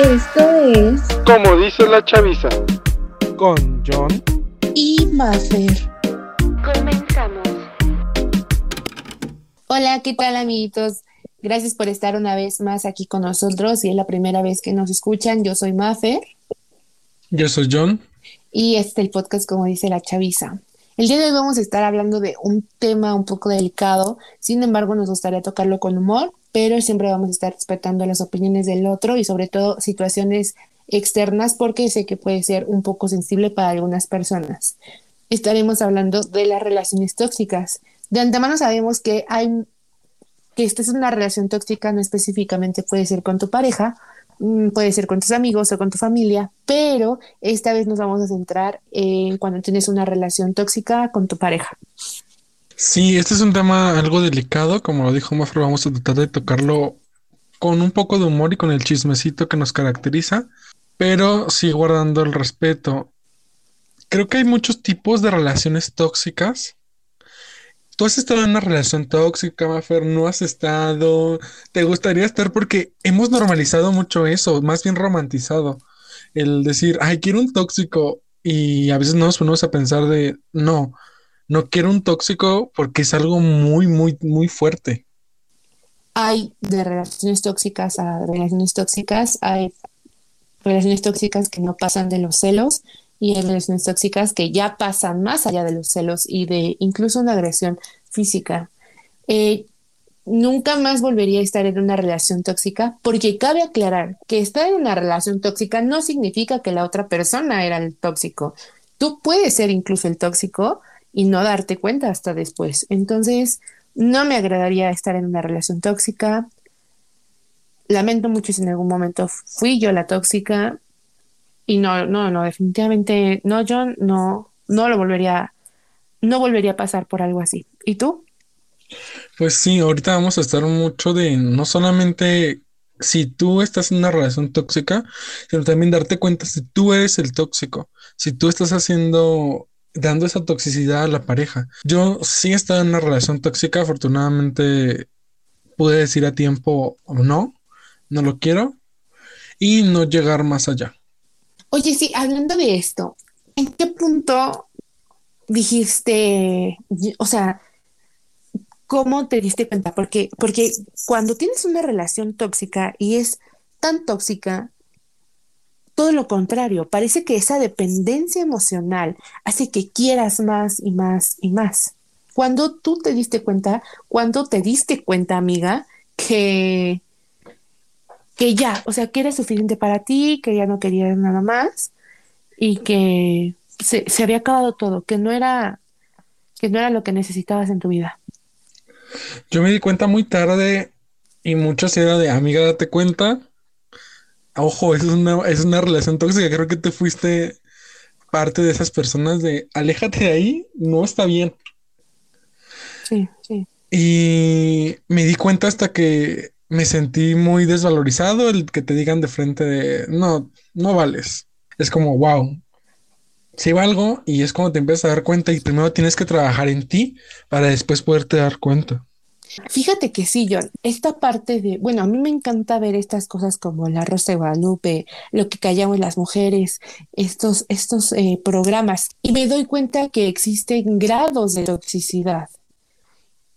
Esto es Como dice la chaviza. Con John y Mafer. Comenzamos. Hola, ¿qué tal amiguitos? Gracias por estar una vez más aquí con nosotros. Y es la primera vez que nos escuchan. Yo soy Mafer Yo soy John. y este es el podcast como dice la chaviza. El día de hoy vamos a estar hablando de un tema un poco delicado, sin embargo nos gustaría tocarlo con humor, pero siempre vamos a estar respetando las opiniones del otro y sobre todo situaciones externas porque sé que puede ser un poco sensible para algunas personas. Estaremos hablando de las relaciones tóxicas. De antemano sabemos que hay que esta es una relación tóxica, no específicamente puede ser con tu pareja, mm, puede ser con tus amigos o con tu familia, pero esta vez nos vamos a centrar en cuando tienes una relación tóxica con tu pareja. Sí, este es un tema algo delicado, como lo dijo Mafra, vamos a tratar de tocarlo con un poco de humor y con el chismecito que nos caracteriza, pero sí guardando el respeto. Creo que hay muchos tipos de relaciones tóxicas. ¿Tú has estado en una relación tóxica, Mafer? ¿No has estado? ¿Te gustaría estar? Porque hemos normalizado mucho eso, más bien romantizado. El decir, ay, quiero un tóxico. Y a veces nos ponemos a pensar de, no, no quiero un tóxico porque es algo muy, muy, muy fuerte. Hay de relaciones tóxicas a relaciones tóxicas, hay relaciones tóxicas que no pasan de los celos y hay relaciones tóxicas que ya pasan más allá de los celos y de incluso una agresión física. Eh, nunca más volvería a estar en una relación tóxica porque cabe aclarar que estar en una relación tóxica no significa que la otra persona era el tóxico. Tú puedes ser incluso el tóxico y no darte cuenta hasta después. Entonces, no me agradaría estar en una relación tóxica. Lamento mucho si en algún momento fui yo la tóxica y no, no, no, definitivamente no, yo no, no lo volvería, no volvería a pasar por algo así. ¿Y tú? Pues sí, ahorita vamos a estar mucho de no solamente si tú estás en una relación tóxica, sino también darte cuenta si tú eres el tóxico, si tú estás haciendo, dando esa toxicidad a la pareja. Yo sí he estado en una relación tóxica, afortunadamente pude decir a tiempo no, no lo quiero y no llegar más allá. Oye, sí, hablando de esto, ¿en qué punto dijiste, o sea, cómo te diste cuenta? Porque, porque cuando tienes una relación tóxica y es tan tóxica, todo lo contrario, parece que esa dependencia emocional hace que quieras más y más y más. Cuando tú te diste cuenta, cuando te diste cuenta, amiga, que que ya, o sea, que era suficiente para ti, que ya no querías nada más y que se, se, había acabado todo, que no era que no era lo que necesitabas en tu vida. Yo me di cuenta muy tarde y muchos era de amiga, date cuenta. Ojo, es una, es una relación tóxica. Creo que te fuiste parte de esas personas de aléjate de ahí, no está bien. Sí, sí. Y me di cuenta hasta que me sentí muy desvalorizado el que te digan de frente de no, no vales. Es como, wow, sí valgo y es como te empiezas a dar cuenta y primero tienes que trabajar en ti para después poderte dar cuenta. Fíjate que sí, John, esta parte de, bueno, a mí me encanta ver estas cosas como La Rosa de Guadalupe, Lo que callamos las mujeres, estos, estos eh, programas, y me doy cuenta que existen grados de toxicidad.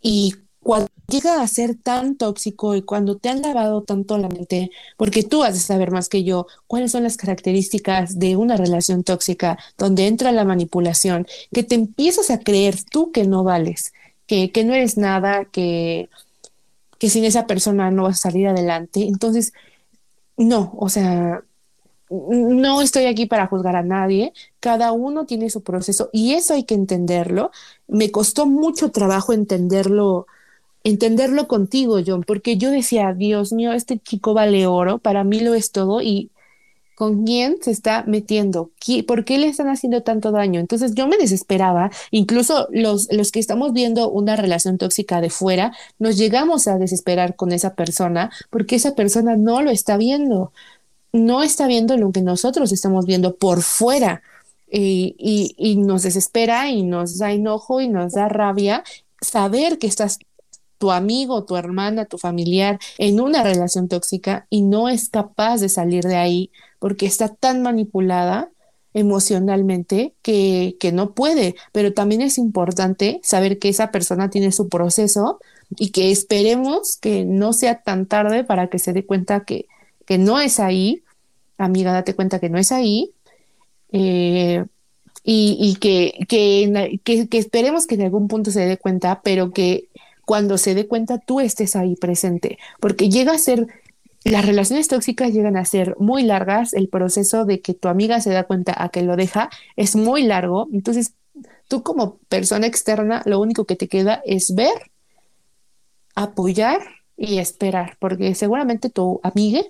Y cuando llega a ser tan tóxico y cuando te han lavado tanto la mente, porque tú has de saber más que yo cuáles son las características de una relación tóxica donde entra la manipulación, que te empiezas a creer tú que no vales, que, que no eres nada, que, que sin esa persona no vas a salir adelante. Entonces, no, o sea, no estoy aquí para juzgar a nadie, cada uno tiene su proceso y eso hay que entenderlo. Me costó mucho trabajo entenderlo entenderlo contigo, John, porque yo decía, Dios mío, este chico vale oro, para mí lo es todo y con quién se está metiendo, por qué le están haciendo tanto daño. Entonces yo me desesperaba, incluso los, los que estamos viendo una relación tóxica de fuera, nos llegamos a desesperar con esa persona porque esa persona no lo está viendo, no está viendo lo que nosotros estamos viendo por fuera. Y, y, y nos desespera y nos da enojo y nos da rabia saber que estás tu amigo, tu hermana, tu familiar en una relación tóxica y no es capaz de salir de ahí porque está tan manipulada emocionalmente que, que no puede, pero también es importante saber que esa persona tiene su proceso y que esperemos que no sea tan tarde para que se dé cuenta que, que no es ahí, amiga, date cuenta que no es ahí, eh, y, y que, que, esperemos que en algún punto se dé cuenta, pero que cuando se dé cuenta tú estés ahí presente, porque llega a ser las relaciones tóxicas llegan a ser muy largas, el proceso de que tu amiga se da cuenta a que lo deja es muy largo, entonces tú como persona externa lo único que te queda es ver, apoyar y esperar, porque seguramente tu amiga,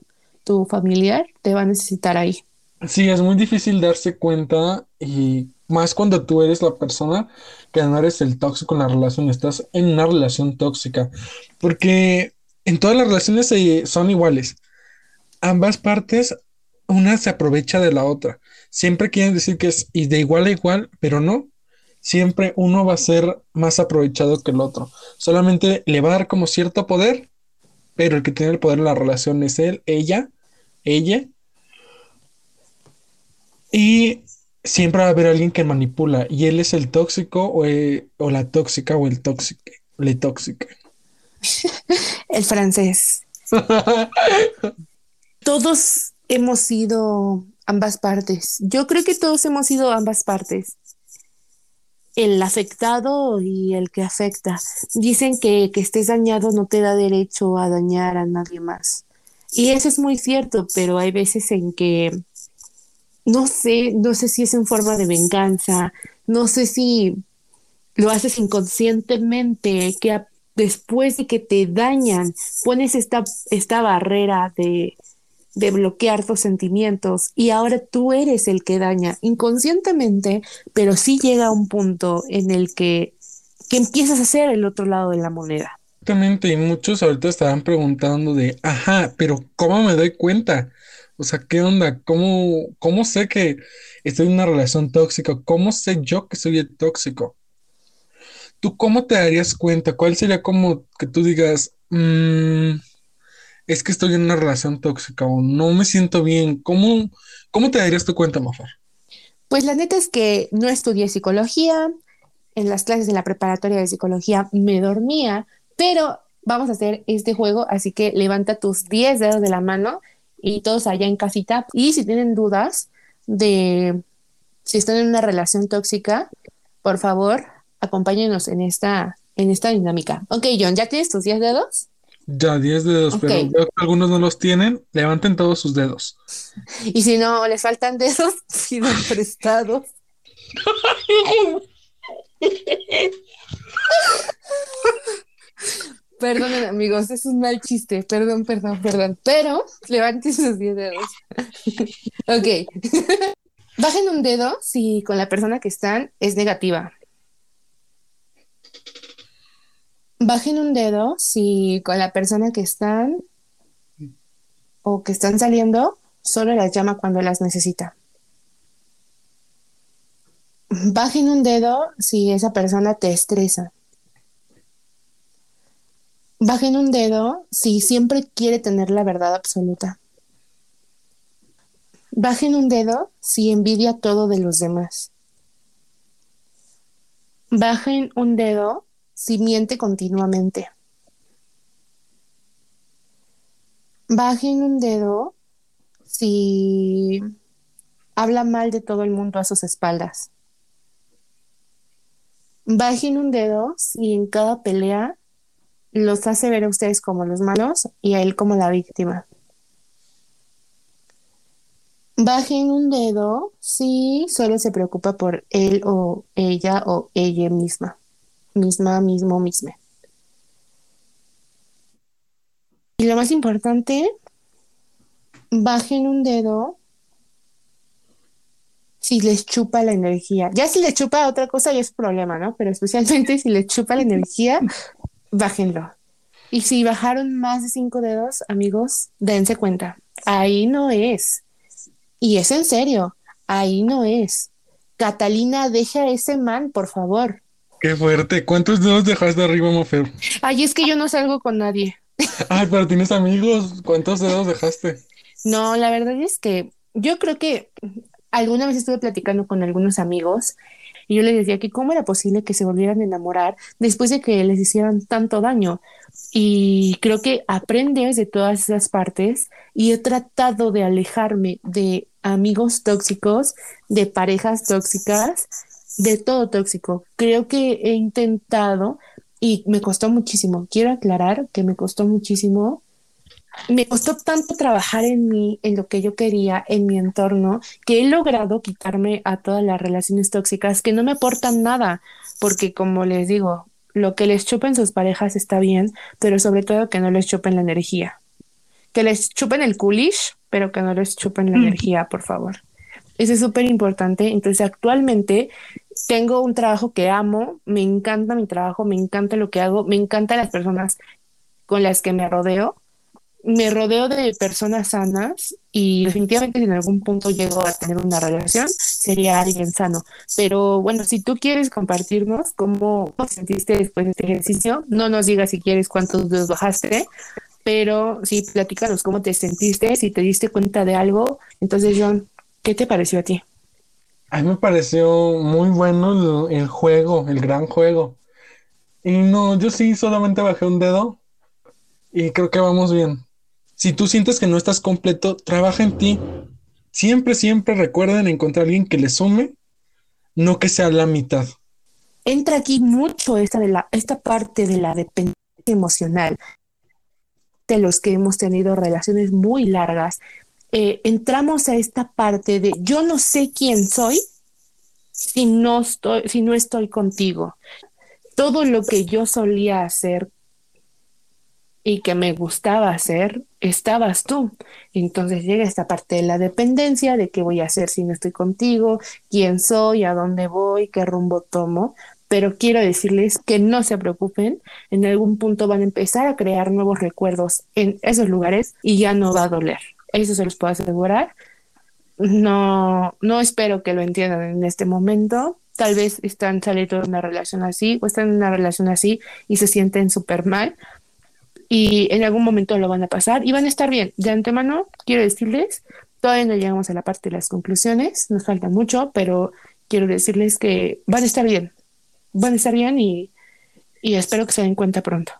tu familiar te va a necesitar ahí. Sí, es muy difícil darse cuenta y más cuando tú eres la persona que no eres el tóxico en la relación, estás en una relación tóxica, porque en todas las relaciones se- son iguales. Ambas partes, una se aprovecha de la otra. Siempre quieren decir que es de igual a igual, pero no. Siempre uno va a ser más aprovechado que el otro. Solamente le va a dar como cierto poder, pero el que tiene el poder en la relación es él, ella, ella. Y siempre va a haber alguien que manipula, y él es el tóxico o, eh, o la tóxica o el tóxico, le tóxica. El francés. Todos hemos sido ambas partes. Yo creo que todos hemos sido ambas partes. El afectado y el que afecta. Dicen que que estés dañado no te da derecho a dañar a nadie más. Y eso es muy cierto, pero hay veces en que no sé, no sé si es en forma de venganza, no sé si lo haces inconscientemente, que después de que te dañan, pones esta, esta barrera de, de bloquear tus sentimientos y ahora tú eres el que daña inconscientemente, pero sí llega un punto en el que, que empiezas a ser el otro lado de la moneda. Exactamente, y muchos ahorita estarán preguntando de, ajá, pero ¿cómo me doy cuenta? O sea, ¿qué onda? ¿Cómo, cómo sé que estoy en una relación tóxica? ¿Cómo sé yo que soy el tóxico? ¿Tú cómo te darías cuenta? ¿Cuál sería como que tú digas, "Mm, es que estoy en una relación tóxica o no me siento bien? ¿Cómo, cómo te darías tu cuenta, Mafar? Pues la neta es que no estudié psicología, en las clases de la preparatoria de psicología me dormía, pero vamos a hacer este juego, así que levanta tus 10 dedos de la mano y todos allá en casita. Y si tienen dudas de si están en una relación tóxica, por favor, acompáñenos en esta, en esta dinámica. Ok, John, ¿ya tienes tus 10 dedos? Ya, 10 dedos, pero veo que algunos no los tienen. Levanten todos sus dedos. Y si no les faltan dedos, pidan prestados. Perdonen, amigos, es un mal chiste. Perdón, perdón, perdón. Pero levanten sus 10 dedos. ok. Bajen un dedo si con la persona que están es negativa. Bajen un dedo si con la persona que están o que están saliendo solo las llama cuando las necesita. Bajen un dedo si esa persona te estresa. Bajen un dedo si siempre quiere tener la verdad absoluta. Bajen un dedo si envidia todo de los demás. Bajen un dedo si miente continuamente. Bajen un dedo si habla mal de todo el mundo a sus espaldas. Bajen un dedo si en cada pelea los hace ver a ustedes como los malos y a él como la víctima. Bajen un dedo si solo se preocupa por él o ella o ella misma. Misma, mismo, misma. Y lo más importante, bajen un dedo si les chupa la energía. Ya si les chupa otra cosa ya es problema, ¿no? Pero especialmente si les chupa la energía, bájenlo. Y si bajaron más de cinco dedos, amigos, dense cuenta. Ahí no es. Y es en serio, ahí no es. Catalina, deja ese man, por favor. Qué fuerte. ¿Cuántos dedos dejaste arriba, Mofer? Ay, es que yo no salgo con nadie. Ay, pero tienes amigos. ¿Cuántos dedos dejaste? No, la verdad es que yo creo que alguna vez estuve platicando con algunos amigos y yo les decía que cómo era posible que se volvieran a enamorar después de que les hicieran tanto daño. Y creo que aprendes de todas esas partes y he tratado de alejarme de amigos tóxicos, de parejas tóxicas, de todo tóxico. Creo que he intentado y me costó muchísimo. Quiero aclarar que me costó muchísimo. Me costó tanto trabajar en mí, en lo que yo quería, en mi entorno, que he logrado quitarme a todas las relaciones tóxicas que no me aportan nada, porque como les digo, lo que les chupen sus parejas está bien, pero sobre todo que no les chupen la energía. Que les chupen el coolish, pero que no les chupen la energía, por favor. Eso es súper importante. Entonces, actualmente tengo un trabajo que amo, me encanta mi trabajo, me encanta lo que hago, me encantan las personas con las que me rodeo. Me rodeo de personas sanas y definitivamente si en algún punto llego a tener una relación, sería alguien sano. Pero bueno, si tú quieres compartirnos cómo te sentiste después de este ejercicio, no nos digas si quieres cuántos dedos bajaste, pero sí, platícanos cómo te sentiste, si te diste cuenta de algo. Entonces, John, ¿qué te pareció a ti? A mí me pareció muy bueno el, el juego, el gran juego. Y no, yo sí solamente bajé un dedo y creo que vamos bien. Si tú sientes que no estás completo, trabaja en ti. Siempre, siempre recuerden encontrar a alguien que le sume, no que sea la mitad. Entra aquí mucho esta, de la, esta parte de la dependencia emocional de los que hemos tenido relaciones muy largas. Eh, entramos a esta parte de yo no sé quién soy si no estoy, si no estoy contigo. Todo lo que yo solía hacer y que me gustaba hacer, estabas tú. Entonces llega esta parte de la dependencia, de qué voy a hacer si no estoy contigo, quién soy, a dónde voy, qué rumbo tomo. Pero quiero decirles que no se preocupen, en algún punto van a empezar a crear nuevos recuerdos en esos lugares y ya no va a doler. Eso se los puedo asegurar. No, no espero que lo entiendan en este momento. Tal vez están saliendo de una relación así o están en una relación así y se sienten súper mal, y en algún momento lo van a pasar y van a estar bien. De antemano, quiero decirles, todavía no llegamos a la parte de las conclusiones, nos falta mucho, pero quiero decirles que van a estar bien, van a estar bien y, y espero que se den cuenta pronto.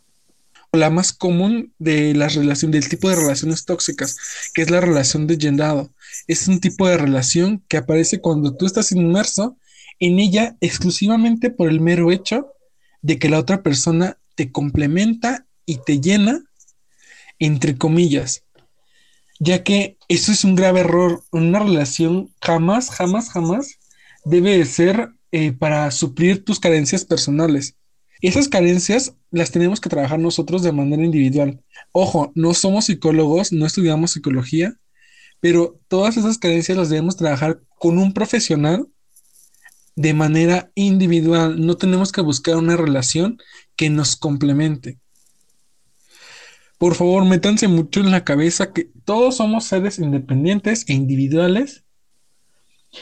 La más común de las relaciones, del tipo de relaciones tóxicas, que es la relación de llenado. Es un tipo de relación que aparece cuando tú estás inmerso en ella exclusivamente por el mero hecho de que la otra persona te complementa y te llena, entre comillas, ya que eso es un grave error. Una relación jamás, jamás, jamás debe de ser eh, para suplir tus carencias personales. Esas carencias las tenemos que trabajar nosotros de manera individual. Ojo, no somos psicólogos, no estudiamos psicología, pero todas esas carencias las debemos trabajar con un profesional de manera individual. No tenemos que buscar una relación que nos complemente. Por favor, métanse mucho en la cabeza que todos somos seres independientes e individuales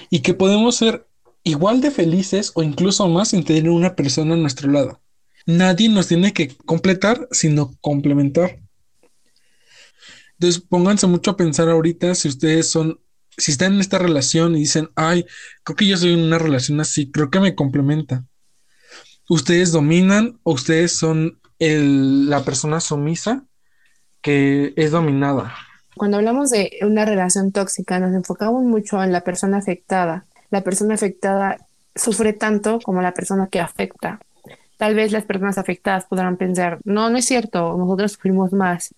y que podemos ser igual de felices o incluso más sin tener una persona a nuestro lado. Nadie nos tiene que completar, sino complementar. Entonces, pónganse mucho a pensar ahorita si ustedes son, si están en esta relación y dicen, ay, creo que yo soy en una relación así, creo que me complementa. Ustedes dominan o ustedes son la persona sumisa que es dominada. Cuando hablamos de una relación tóxica, nos enfocamos mucho en la persona afectada. La persona afectada sufre tanto como la persona que afecta. Tal vez las personas afectadas podrán pensar, no, no es cierto, nosotros sufrimos más,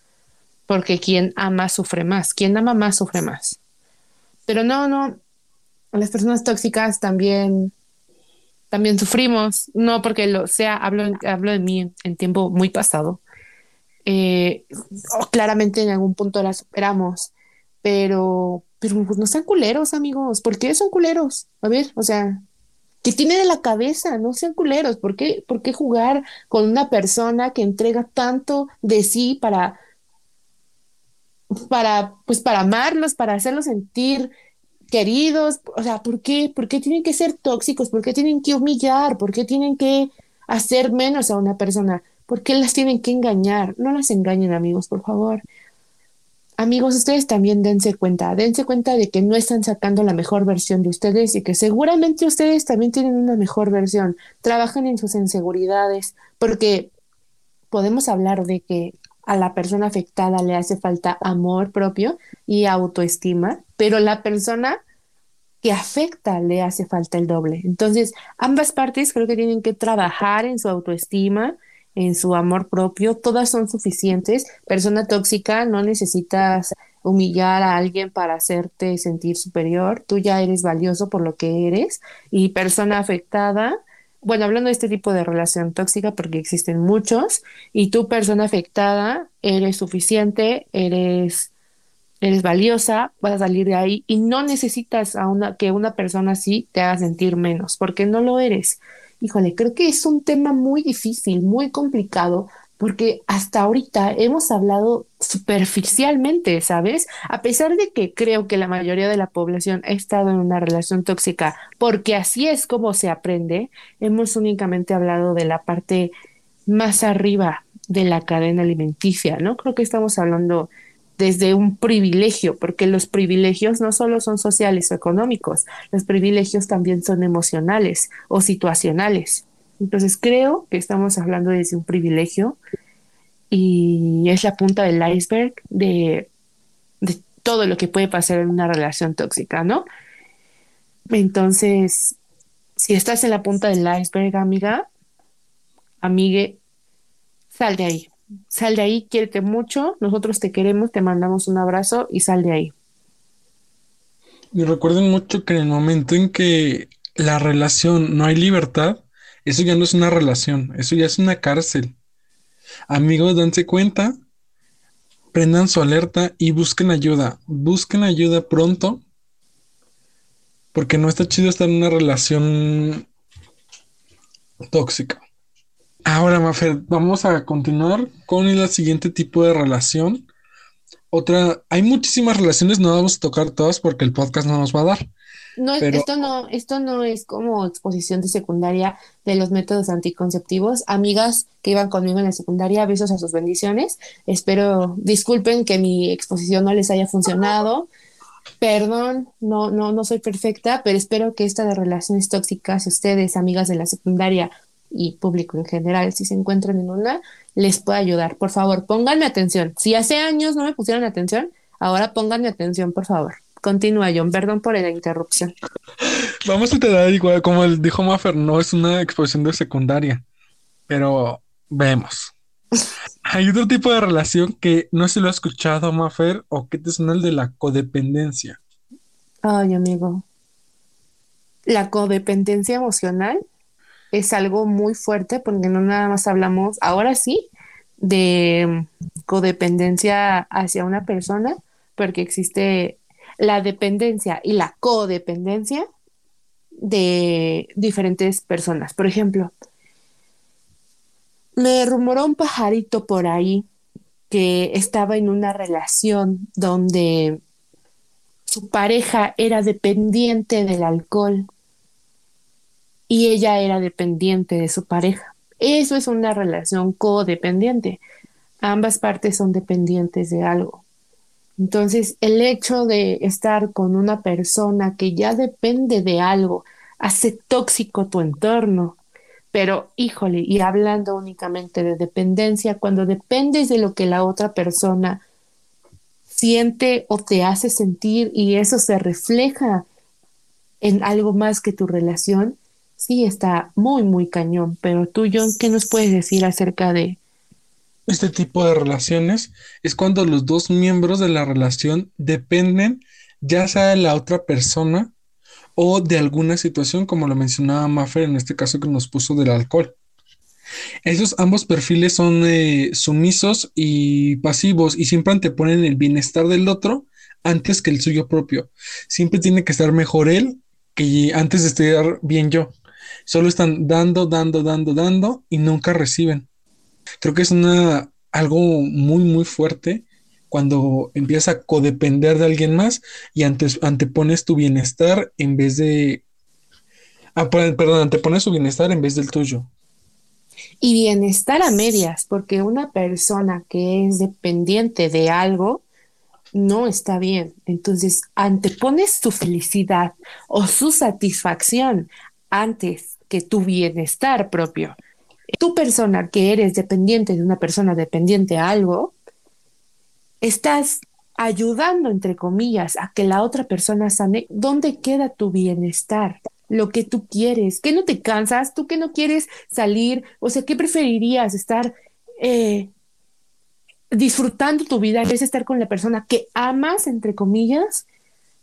porque quien ama sufre más, quien ama más sufre más. Pero no, no, las personas tóxicas también, también sufrimos, no porque lo sea, hablo, hablo de mí en tiempo muy pasado, eh, claramente en algún punto la superamos, pero, pero pues no sean culeros, amigos. ¿Por qué son culeros? A ver, o sea, ¿qué tienen en la cabeza? No sean culeros. ¿Por qué, ¿Por qué jugar con una persona que entrega tanto de sí para, para, pues para amarlos, para hacerlos sentir queridos? O sea, ¿por qué? ¿Por qué tienen que ser tóxicos? ¿Por qué tienen que humillar? ¿Por qué tienen que hacer menos a una persona. ¿Por qué las tienen que engañar? No las engañen, amigos, por favor. Amigos, ustedes también dense cuenta, dense cuenta de que no están sacando la mejor versión de ustedes y que seguramente ustedes también tienen una mejor versión. Trabajan en sus inseguridades, porque podemos hablar de que a la persona afectada le hace falta amor propio y autoestima, pero la persona que afecta le hace falta el doble. Entonces, ambas partes creo que tienen que trabajar en su autoestima, en su amor propio, todas son suficientes. Persona tóxica, no necesitas humillar a alguien para hacerte sentir superior, tú ya eres valioso por lo que eres. Y persona afectada, bueno, hablando de este tipo de relación tóxica, porque existen muchos, y tú persona afectada, eres suficiente, eres eres valiosa, vas a salir de ahí y no necesitas a una, que una persona así te haga sentir menos, porque no lo eres. Híjole, creo que es un tema muy difícil, muy complicado, porque hasta ahorita hemos hablado superficialmente, ¿sabes? A pesar de que creo que la mayoría de la población ha estado en una relación tóxica, porque así es como se aprende, hemos únicamente hablado de la parte más arriba de la cadena alimenticia, ¿no? Creo que estamos hablando desde un privilegio, porque los privilegios no solo son sociales o económicos, los privilegios también son emocionales o situacionales. Entonces creo que estamos hablando desde un privilegio y es la punta del iceberg de, todo lo que puede pasar en una relación tóxica, ¿no? Entonces, si estás en la punta del iceberg, amiga, amigue, sal de ahí sal de ahí, quiérete mucho, nosotros te queremos, te mandamos un abrazo y sal de ahí. Y recuerden mucho que en el momento en que la relación no hay libertad, eso ya no es una relación, eso ya es una cárcel. Amigos, dense cuenta, prendan su alerta y busquen ayuda. Busquen ayuda pronto, porque no está chido estar en una relación tóxica. Ahora, Mafer, vamos a continuar con el siguiente tipo de relación. Otra, hay muchísimas relaciones, no vamos a tocar todas porque el podcast no nos va a dar. No, esto no, esto no es como exposición de secundaria de los métodos anticonceptivos. Amigas que iban conmigo en la secundaria, besos a sus bendiciones. Espero, disculpen que mi exposición no les haya funcionado. Perdón, no, no, no soy perfecta, pero espero que esta de relaciones tóxicas, ustedes, amigas de la secundaria, y público en general, si se encuentran en una, les puede ayudar. Por favor, pónganme atención. Si hace años no me pusieron atención, ahora pónganme atención, por favor. Continúa, John. Perdón por la interrupción. Vamos a tener igual, como dijo Maffer, no es una exposición de secundaria, pero vemos. Hay otro tipo de relación que no se lo ha escuchado, Maffer, o que te suena el de la codependencia. Ay, amigo. La codependencia emocional es algo muy fuerte porque no nada más hablamos, ahora sí, de codependencia hacia una persona, porque existe la dependencia y la codependencia de diferentes personas. Por ejemplo, me rumoró un pajarito por ahí que estaba en una relación donde su pareja era dependiente del alcohol y ella era dependiente de su pareja. Eso es una relación codependiente. Ambas partes son dependientes de algo. Entonces, el hecho de estar con una persona que ya depende de algo hace tóxico tu entorno. Pero, híjole, y hablando únicamente de dependencia, cuando dependes de lo que la otra persona siente o te hace sentir y eso se refleja en algo más que tu relación, sí está muy, muy cañón. Pero tú, John, ¿qué nos puedes decir acerca de... Este tipo de relaciones es cuando los dos miembros de la relación dependen ya sea de la otra persona o de alguna situación, como lo mencionaba Maffer en este caso que nos puso del alcohol. Esos ambos perfiles son eh, sumisos y pasivos y siempre anteponen el bienestar del otro antes que el suyo propio. Siempre tiene que estar mejor él que antes de estar bien yo. Solo están dando, dando, dando, dando y nunca reciben. Creo que es una, algo muy, muy fuerte cuando empiezas a codepender de alguien más y antes, antepones tu bienestar en vez de... Ah, perdón, antepones su bienestar en vez del tuyo. Y bienestar a medias, porque una persona que es dependiente de algo no está bien. Entonces, antepones tu felicidad o su satisfacción antes que tu bienestar propio. Tu persona que eres dependiente de una persona dependiente a algo, estás ayudando, entre comillas, a que la otra persona sane. ¿Dónde queda tu bienestar? Lo que tú quieres. ¿Qué no te cansas? ¿Tú que no quieres salir? O sea, ¿qué preferirías? ¿Estar eh, disfrutando tu vida en vez de estar con la persona que amas, entre comillas?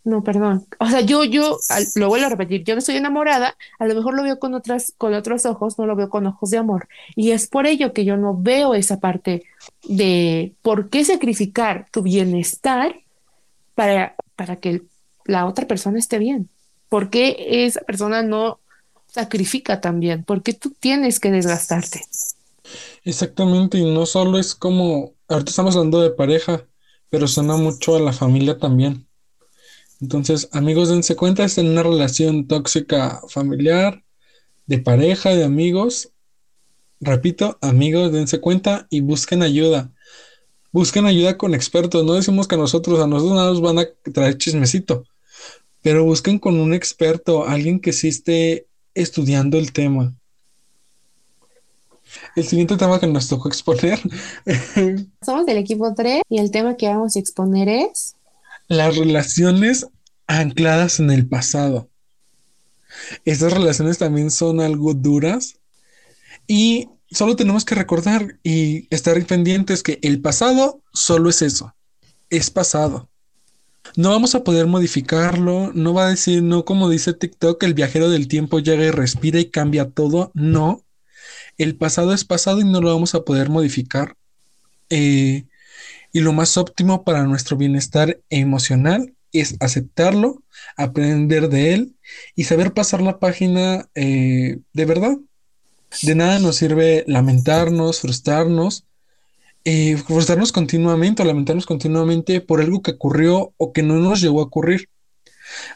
No, perdón. O sea, yo, yo, lo vuelvo a repetir, yo no estoy enamorada, a lo mejor lo veo con otras, con otros ojos, no lo veo con ojos de amor. Y es por ello que yo no veo esa parte de por qué sacrificar tu bienestar para, para que la otra persona esté bien. ¿Por qué esa persona no sacrifica también? ¿Por qué tú tienes que desgastarte? Exactamente, y no solo es como, ahorita estamos hablando de pareja, pero suena mucho a la familia también. Entonces, amigos, dense cuenta, es en una relación tóxica familiar, de pareja, de amigos. Repito, amigos, dense cuenta y busquen ayuda. Busquen ayuda con expertos. No decimos que a nosotros, a nosotros nada nos van a traer chismecito, pero busquen con un experto, alguien que sí esté estudiando el tema. El siguiente tema que nos tocó exponer. Somos del equipo 3 y el tema que vamos a exponer es las relaciones ancladas en el pasado. Estas relaciones también son algo duras y solo tenemos que recordar y estar pendientes que el pasado solo es eso, es pasado. No vamos a poder modificarlo, no va a decir, no como dice TikTok, el viajero del tiempo llega y respira y cambia todo, no. El pasado es pasado y no lo vamos a poder modificar. Eh, y lo más óptimo para nuestro bienestar emocional es aceptarlo, aprender de él y saber pasar la página eh, de verdad. De nada nos sirve lamentarnos, frustrarnos, eh, frustrarnos continuamente o lamentarnos continuamente por algo que ocurrió o que no nos llegó a ocurrir.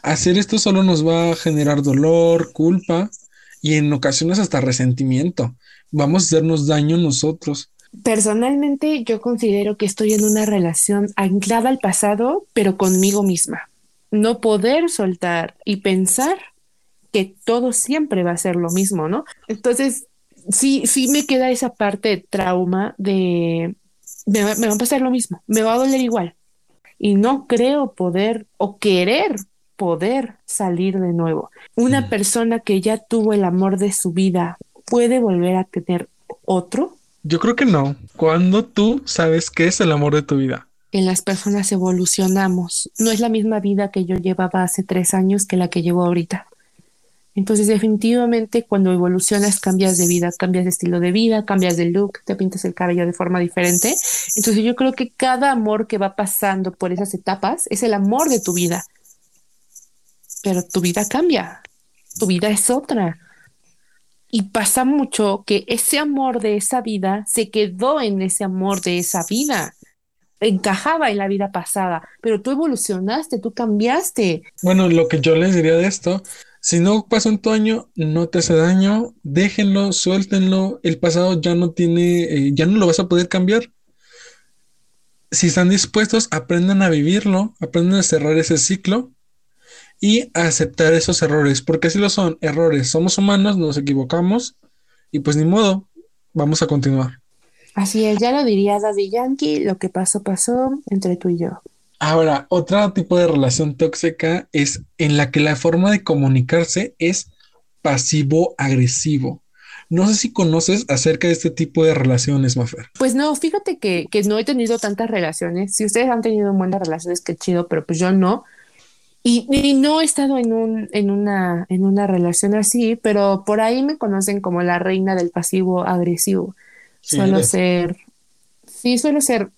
Hacer esto solo nos va a generar dolor, culpa y en ocasiones hasta resentimiento. Vamos a hacernos daño nosotros. Personalmente yo considero que estoy en una relación anclada al pasado, pero conmigo misma. No poder soltar y pensar que todo siempre va a ser lo mismo, ¿no? Entonces, sí, sí me queda esa parte de trauma de me va, me va a pasar lo mismo, me va a doler igual. Y no creo poder o querer poder salir de nuevo. Una persona que ya tuvo el amor de su vida puede volver a tener otro. Yo creo que no. Cuando tú sabes qué es el amor de tu vida. En las personas evolucionamos. No es la misma vida que yo llevaba hace tres años que la que llevo ahorita. Entonces, definitivamente, cuando evolucionas, cambias de vida, cambias de estilo de vida, cambias de look, te pintas el cabello de forma diferente. Entonces, yo creo que cada amor que va pasando por esas etapas es el amor de tu vida. Pero tu vida cambia, tu vida es otra. Y pasa mucho que ese amor de esa vida se quedó en ese amor de esa vida. Encajaba en la vida pasada, pero tú evolucionaste, tú cambiaste. Bueno, lo que yo les diría de esto, si no pasa un tu año, no te hace daño, déjenlo, suéltenlo. El pasado ya no tiene, eh, ya no lo vas a poder cambiar. Si están dispuestos, aprendan a vivirlo, aprendan a cerrar ese ciclo y aceptar esos errores, porque así lo son, errores. Somos humanos, nos equivocamos y pues ni modo, vamos a continuar. Así es, ya lo diría Daddy Yankee, lo que pasó, pasó entre tú y yo. Ahora, otro tipo de relación tóxica es en la que la forma de comunicarse es pasivo-agresivo. No sé si conoces acerca de este tipo de relaciones, Mafer. Pues no, fíjate que, que no he tenido tantas relaciones. Si ustedes han tenido buenas relaciones, qué chido, pero pues yo no. Y, y, no he estado en, un, en, una, en una relación así, pero por ahí me conocen como la reina del pasivo agresivo. Sí, suelo eres. ser, sí, suelo ser,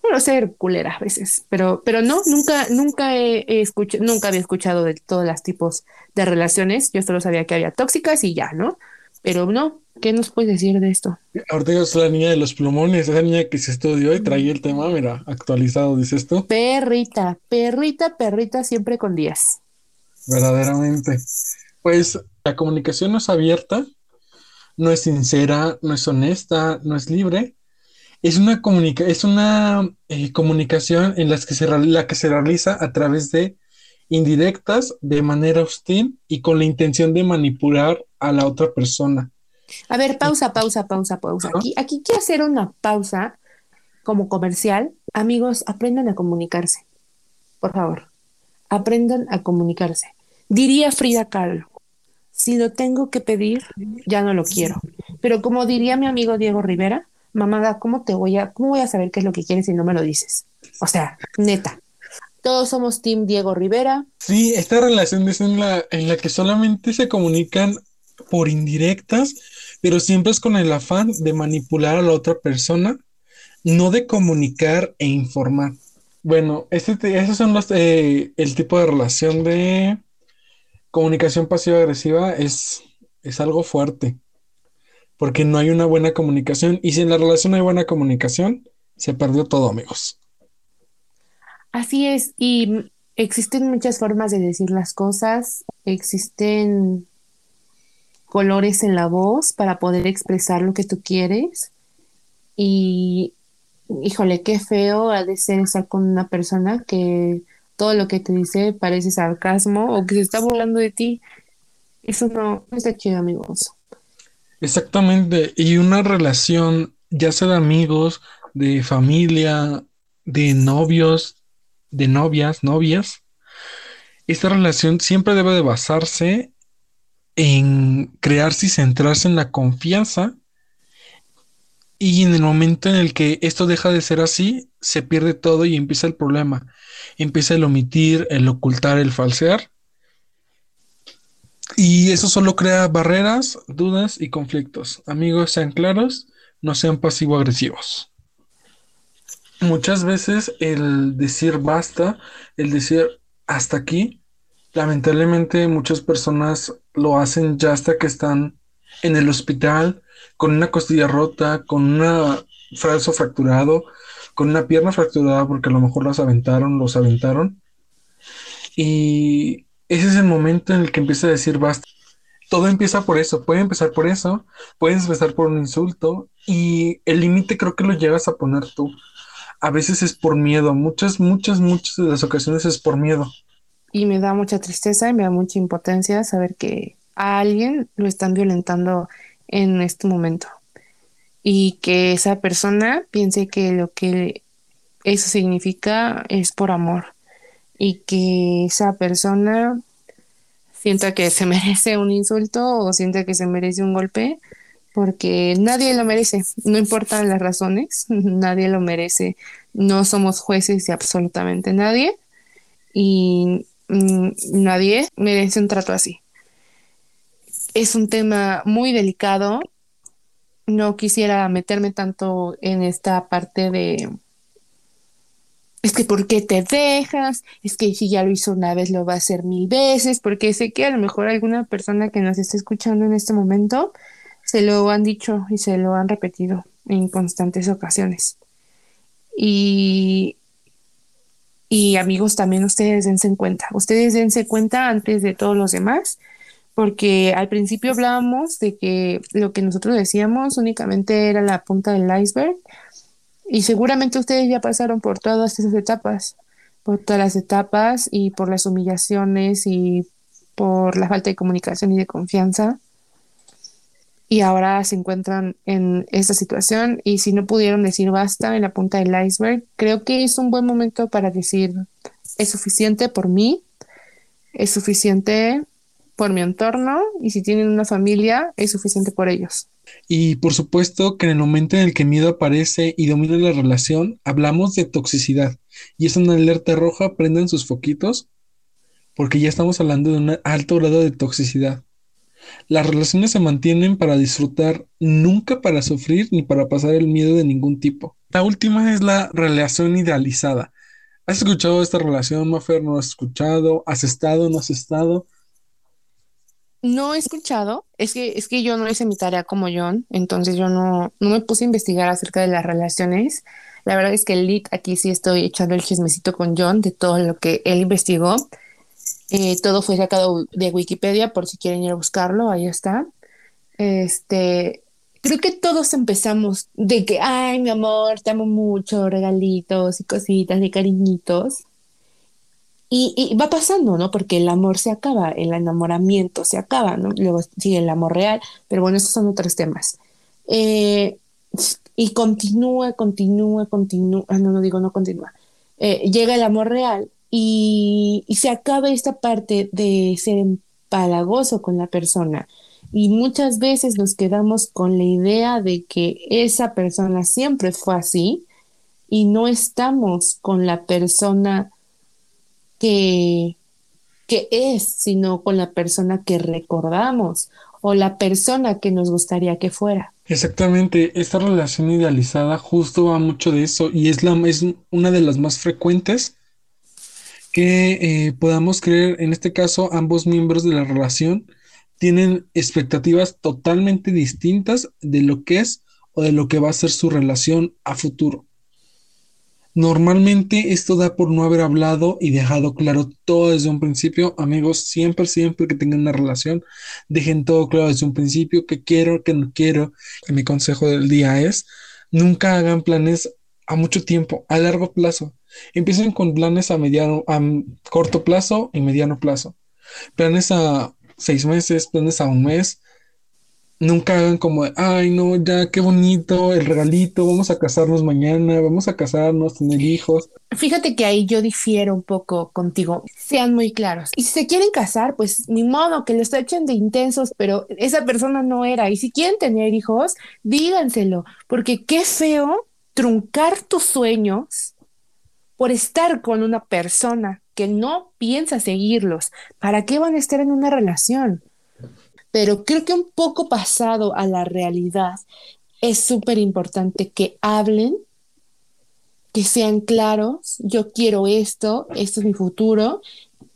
suelo ser culera a veces, pero, pero no, nunca, nunca he, he escuchado, nunca había escuchado de todos los tipos de relaciones. Yo solo sabía que había tóxicas y ya, ¿no? Pero no, ¿qué nos puedes decir de esto? Yo soy la niña de los plumones, esa niña que se estudió y traía el tema, mira, actualizado, dices tú. Perrita, perrita, perrita, siempre con 10. Verdaderamente. Pues la comunicación no es abierta. no es sincera, no es honesta, no es libre. Es una, comunica es una eh, comunicación en las que se la que se realiza a través de indirectas, de manera hostil y con la intención de manipular a la otra persona. A ver, pausa, pausa, pausa, pausa. Aquí, aquí quiero hacer una pausa como comercial. Amigos, aprendan a comunicarse. Por favor, aprendan a comunicarse. Diría Frida Kahlo, si lo tengo que pedir, ya no lo quiero. Pero como diría mi amigo Diego Rivera, mamá, ¿cómo te voy a, cómo voy a saber qué es lo que quieres si no me lo dices? O sea, neta. Todos somos Team Diego Rivera. Sí, esta relación es en la, en la que solamente se comunican por indirectas, pero siempre es con el afán de manipular a la otra persona, no de comunicar e informar. Bueno, este, esos son los, eh, el tipo de relación de comunicación pasiva-agresiva es, es algo fuerte, porque no hay una buena comunicación y si en la relación hay buena comunicación, se perdió todo, amigos. Así es, y existen muchas formas de decir las cosas, existen colores en la voz para poder expresar lo que tú quieres y híjole, qué feo ha de ser estar con una persona que todo lo que te dice parece sarcasmo o que se está burlando de ti. Eso no, no está chido, amigos. Exactamente, y una relación, ya sea de amigos, de familia, de novios, de novias, novias, esta relación siempre debe de basarse en crearse y centrarse en la confianza y en el momento en el que esto deja de ser así, se pierde todo y empieza el problema. Empieza el omitir, el ocultar, el falsear. Y eso solo crea barreras, dudas y conflictos. Amigos, sean claros, no sean pasivo-agresivos. Muchas veces el decir basta, el decir hasta aquí, lamentablemente muchas personas lo hacen ya hasta que están en el hospital con una costilla rota, con un brazo fracturado, con una pierna fracturada porque a lo mejor las aventaron, los aventaron. Y ese es el momento en el que empieza a decir basta. Todo empieza por eso, puede empezar por eso, puedes empezar por un insulto y el límite creo que lo llegas a poner tú. A veces es por miedo, muchas, muchas, muchas de las ocasiones es por miedo. Y me da mucha tristeza y me da mucha impotencia saber que a alguien lo están violentando en este momento y que esa persona piense que lo que eso significa es por amor y que esa persona sienta que se merece un insulto o sienta que se merece un golpe porque nadie lo merece, no importan las razones, nadie lo merece, no somos jueces de absolutamente nadie y mm, nadie merece un trato así es un tema muy delicado. No quisiera meterme tanto en esta parte de, es que ¿por qué te dejas? Es que si ya lo hizo una vez, lo va a hacer mil veces, porque sé que a lo mejor alguna persona que nos está escuchando en este momento se lo han dicho y se lo han repetido en constantes ocasiones. Y, y amigos, también ustedes dense cuenta, ustedes dense cuenta antes de todos los demás porque al principio hablábamos de que lo que nosotros decíamos únicamente era la punta del iceberg y seguramente ustedes ya pasaron por todas esas etapas, por todas las etapas y por las humillaciones y por la falta de comunicación y de confianza y ahora se encuentran en esta situación y si no pudieron decir basta en la punta del iceberg, creo que es un buen momento para decir es suficiente por mí, es suficiente por mi entorno y si tienen una familia es suficiente por ellos. Y por supuesto que en el momento en el que miedo aparece y domina la relación, hablamos de toxicidad. Y es una alerta roja, prendan sus foquitos, porque ya estamos hablando de un alto grado de toxicidad. Las relaciones se mantienen para disfrutar, nunca para sufrir ni para pasar el miedo de ningún tipo. La última es la relación idealizada. ¿Has escuchado esta relación, Mafer? ¿No has escuchado? ¿Has estado? ¿No has estado? No he escuchado, es que, es que yo no hice mi tarea como John, entonces yo no, no me puse a investigar acerca de las relaciones. La verdad es que el lead aquí sí estoy echando el chismecito con John de todo lo que él investigó. Eh, todo fue sacado de Wikipedia por si quieren ir a buscarlo, ahí está. Este, creo que todos empezamos de que, ay, mi amor, te amo mucho, regalitos y cositas de cariñitos. Y, y va pasando, ¿no? Porque el amor se acaba, el enamoramiento se acaba, ¿no? Luego sigue el amor real, pero bueno, esos son otros temas. Eh, y continúa, continúa, continúa, ah, no, no digo, no continúa. Eh, llega el amor real y, se acaba esta parte de ser empalagoso con la persona. Y muchas veces nos quedamos con la idea de que esa persona siempre fue así y no estamos con la persona que, que es, sino con la persona que recordamos o la persona que nos gustaría que fuera. Exactamente, esta relación idealizada justo va mucho de eso y es, la, es una de las más frecuentes que eh, podamos creer, en este caso, ambos miembros de la relación tienen expectativas totalmente distintas de lo que es o de lo que va a ser su relación a futuro. Normalmente esto da por no haber hablado y dejado claro todo desde un principio. Amigos, siempre, siempre que tengan una relación, dejen todo claro desde un principio, que quiero, que no quiero. mi consejo del día es, nunca hagan planes a mucho tiempo, a largo plazo. Empiecen con planes a mediano, a corto plazo y mediano plazo. Planes a seis meses, planes a un mes, nunca hagan como, ay, no, ya, qué bonito, el regalito, vamos a casarnos mañana, vamos a casarnos, tener hijos. Fíjate que ahí yo difiero un poco contigo. Sean muy claros. Y si se quieren casar, pues ni modo que lo echen de intensos, pero esa persona no era. Y si quieren tener hijos, díganselo, porque qué feo truncar tus sueños por estar con una persona que no piensa seguirlos. ¿Para qué van a estar en una relación? pero creo que un poco pasado a la realidad es súper importante que hablen, que sean claros, yo quiero esto, esto es mi futuro,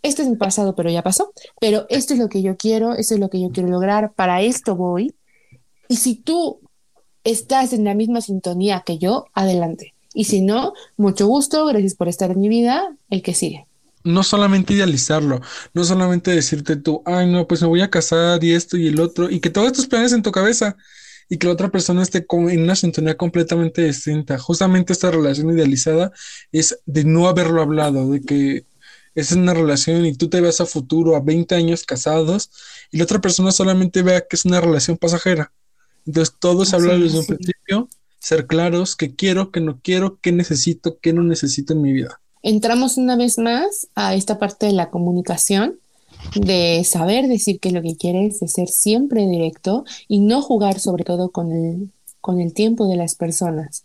esto es mi pasado, pero ya pasó, pero esto es lo que yo quiero, esto es lo que yo quiero lograr, para esto voy. Y si tú estás en la misma sintonía que yo, adelante. Y si no, mucho gusto, gracias por estar en mi vida, el que sigue no solamente idealizarlo, no solamente decirte tú, ay, no, pues me voy a casar y esto y el otro, y que todos tus planes en tu cabeza y que la otra persona esté con, en una sintonía completamente distinta. Justamente esta relación idealizada es de no haberlo hablado, de que es una relación y tú te vas a futuro, a 20 años casados, y la otra persona solamente vea que es una relación pasajera. Entonces, todos hablan desde un principio, ser claros, que quiero, que no quiero, qué necesito, qué no necesito en mi vida. Entramos una vez más a esta parte de la comunicación, de saber decir qué es lo que quieres, de ser siempre directo y no jugar sobre todo con el, con el tiempo de las personas,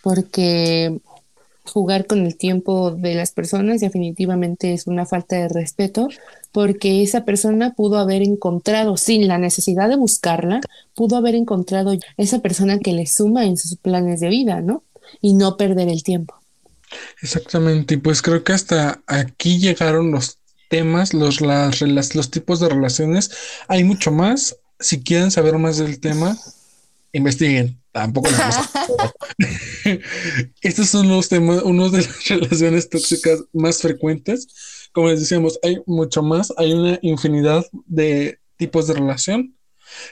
porque jugar con el tiempo de las personas definitivamente es una falta de respeto, porque esa persona pudo haber encontrado, sin la necesidad de buscarla, pudo haber encontrado esa persona que le suma en sus planes de vida, ¿no? Y no perder el tiempo. Exactamente, y pues creo que hasta aquí llegaron los temas, los, las, los tipos de relaciones. Hay mucho más. Si quieren saber más del tema, investiguen. Tampoco Estos son los temas, uno de las relaciones tóxicas más frecuentes. Como les decíamos, hay mucho más. Hay una infinidad de tipos de relación,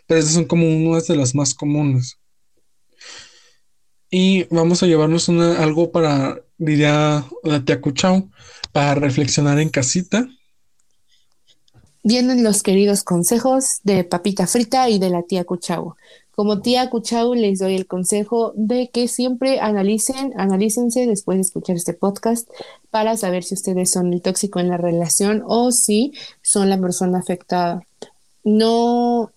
pero estos son como uno de los más comunes. Y vamos a llevarnos una, algo para diría la tía Cuchao, para reflexionar en casita. Vienen los queridos consejos de Papita Frita y de la tía Cuchao. Como tía Cuchao les doy el consejo de que siempre analicen, analícense después de escuchar este podcast para saber si ustedes son el tóxico en la relación o si son la persona afectada. No,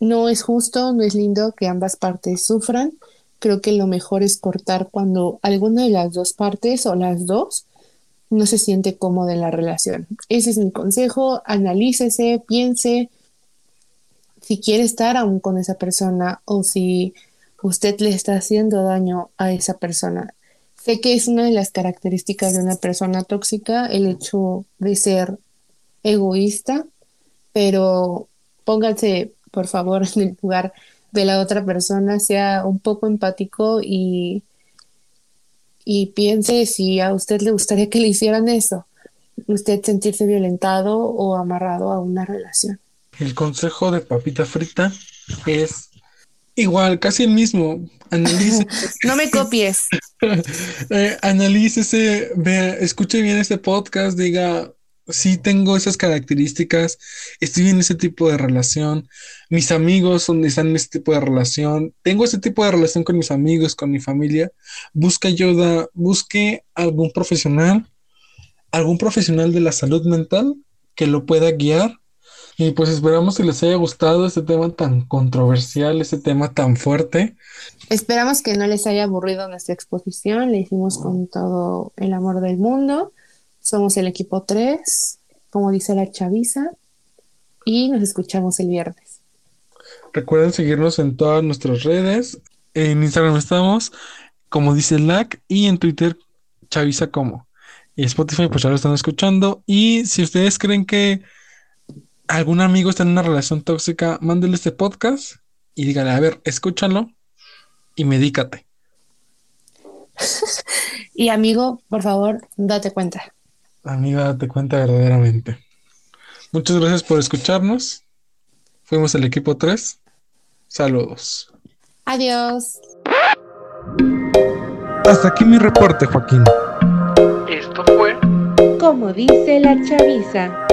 no es justo, no es lindo que ambas partes sufran creo que lo mejor es cortar cuando alguna de las dos partes o las dos no se siente cómoda en la relación. Ese es mi consejo, analícese, piense si quiere estar aún con esa persona o si usted le está haciendo daño a esa persona. Sé que es una de las características de una persona tóxica el hecho de ser egoísta, pero pónganse por favor en el lugar de la otra persona, sea un poco empático y, y piense si a usted le gustaría que le hicieran eso, usted sentirse violentado o amarrado a una relación. El consejo de papita frita es igual, casi el mismo. Analice, No me copies. eh, analícese, vea, escuche bien este podcast, diga, sí tengo esas características, estoy en ese tipo de relación, mis amigos son, están en ese tipo de relación, tengo ese tipo de relación con mis amigos, con mi familia, busque ayuda, busque algún profesional, algún profesional de la salud mental que lo pueda guiar. Y pues esperamos que les haya gustado este tema tan controversial, este tema tan fuerte. Esperamos que no les haya aburrido nuestra exposición. Le hicimos con todo el amor del mundo. Somos el equipo 3, como dice la chaviza. Y nos escuchamos el viernes. Recuerden seguirnos en todas nuestras redes. En Instagram estamos, como dice LAC, y en Twitter, Chavisa como. Y Spotify, pues ya lo están escuchando. Y si ustedes creen que algún amigo está en una relación tóxica, mándele este podcast y dígale, a ver, escúchalo y medícate. Y amigo, por favor, date cuenta. Amiga, date cuenta verdaderamente. Muchas gracias por escucharnos. Fuimos el equipo 3. Saludos. Adiós. Hasta aquí mi reporte, Joaquín. Esto fue Como dice la chaviza.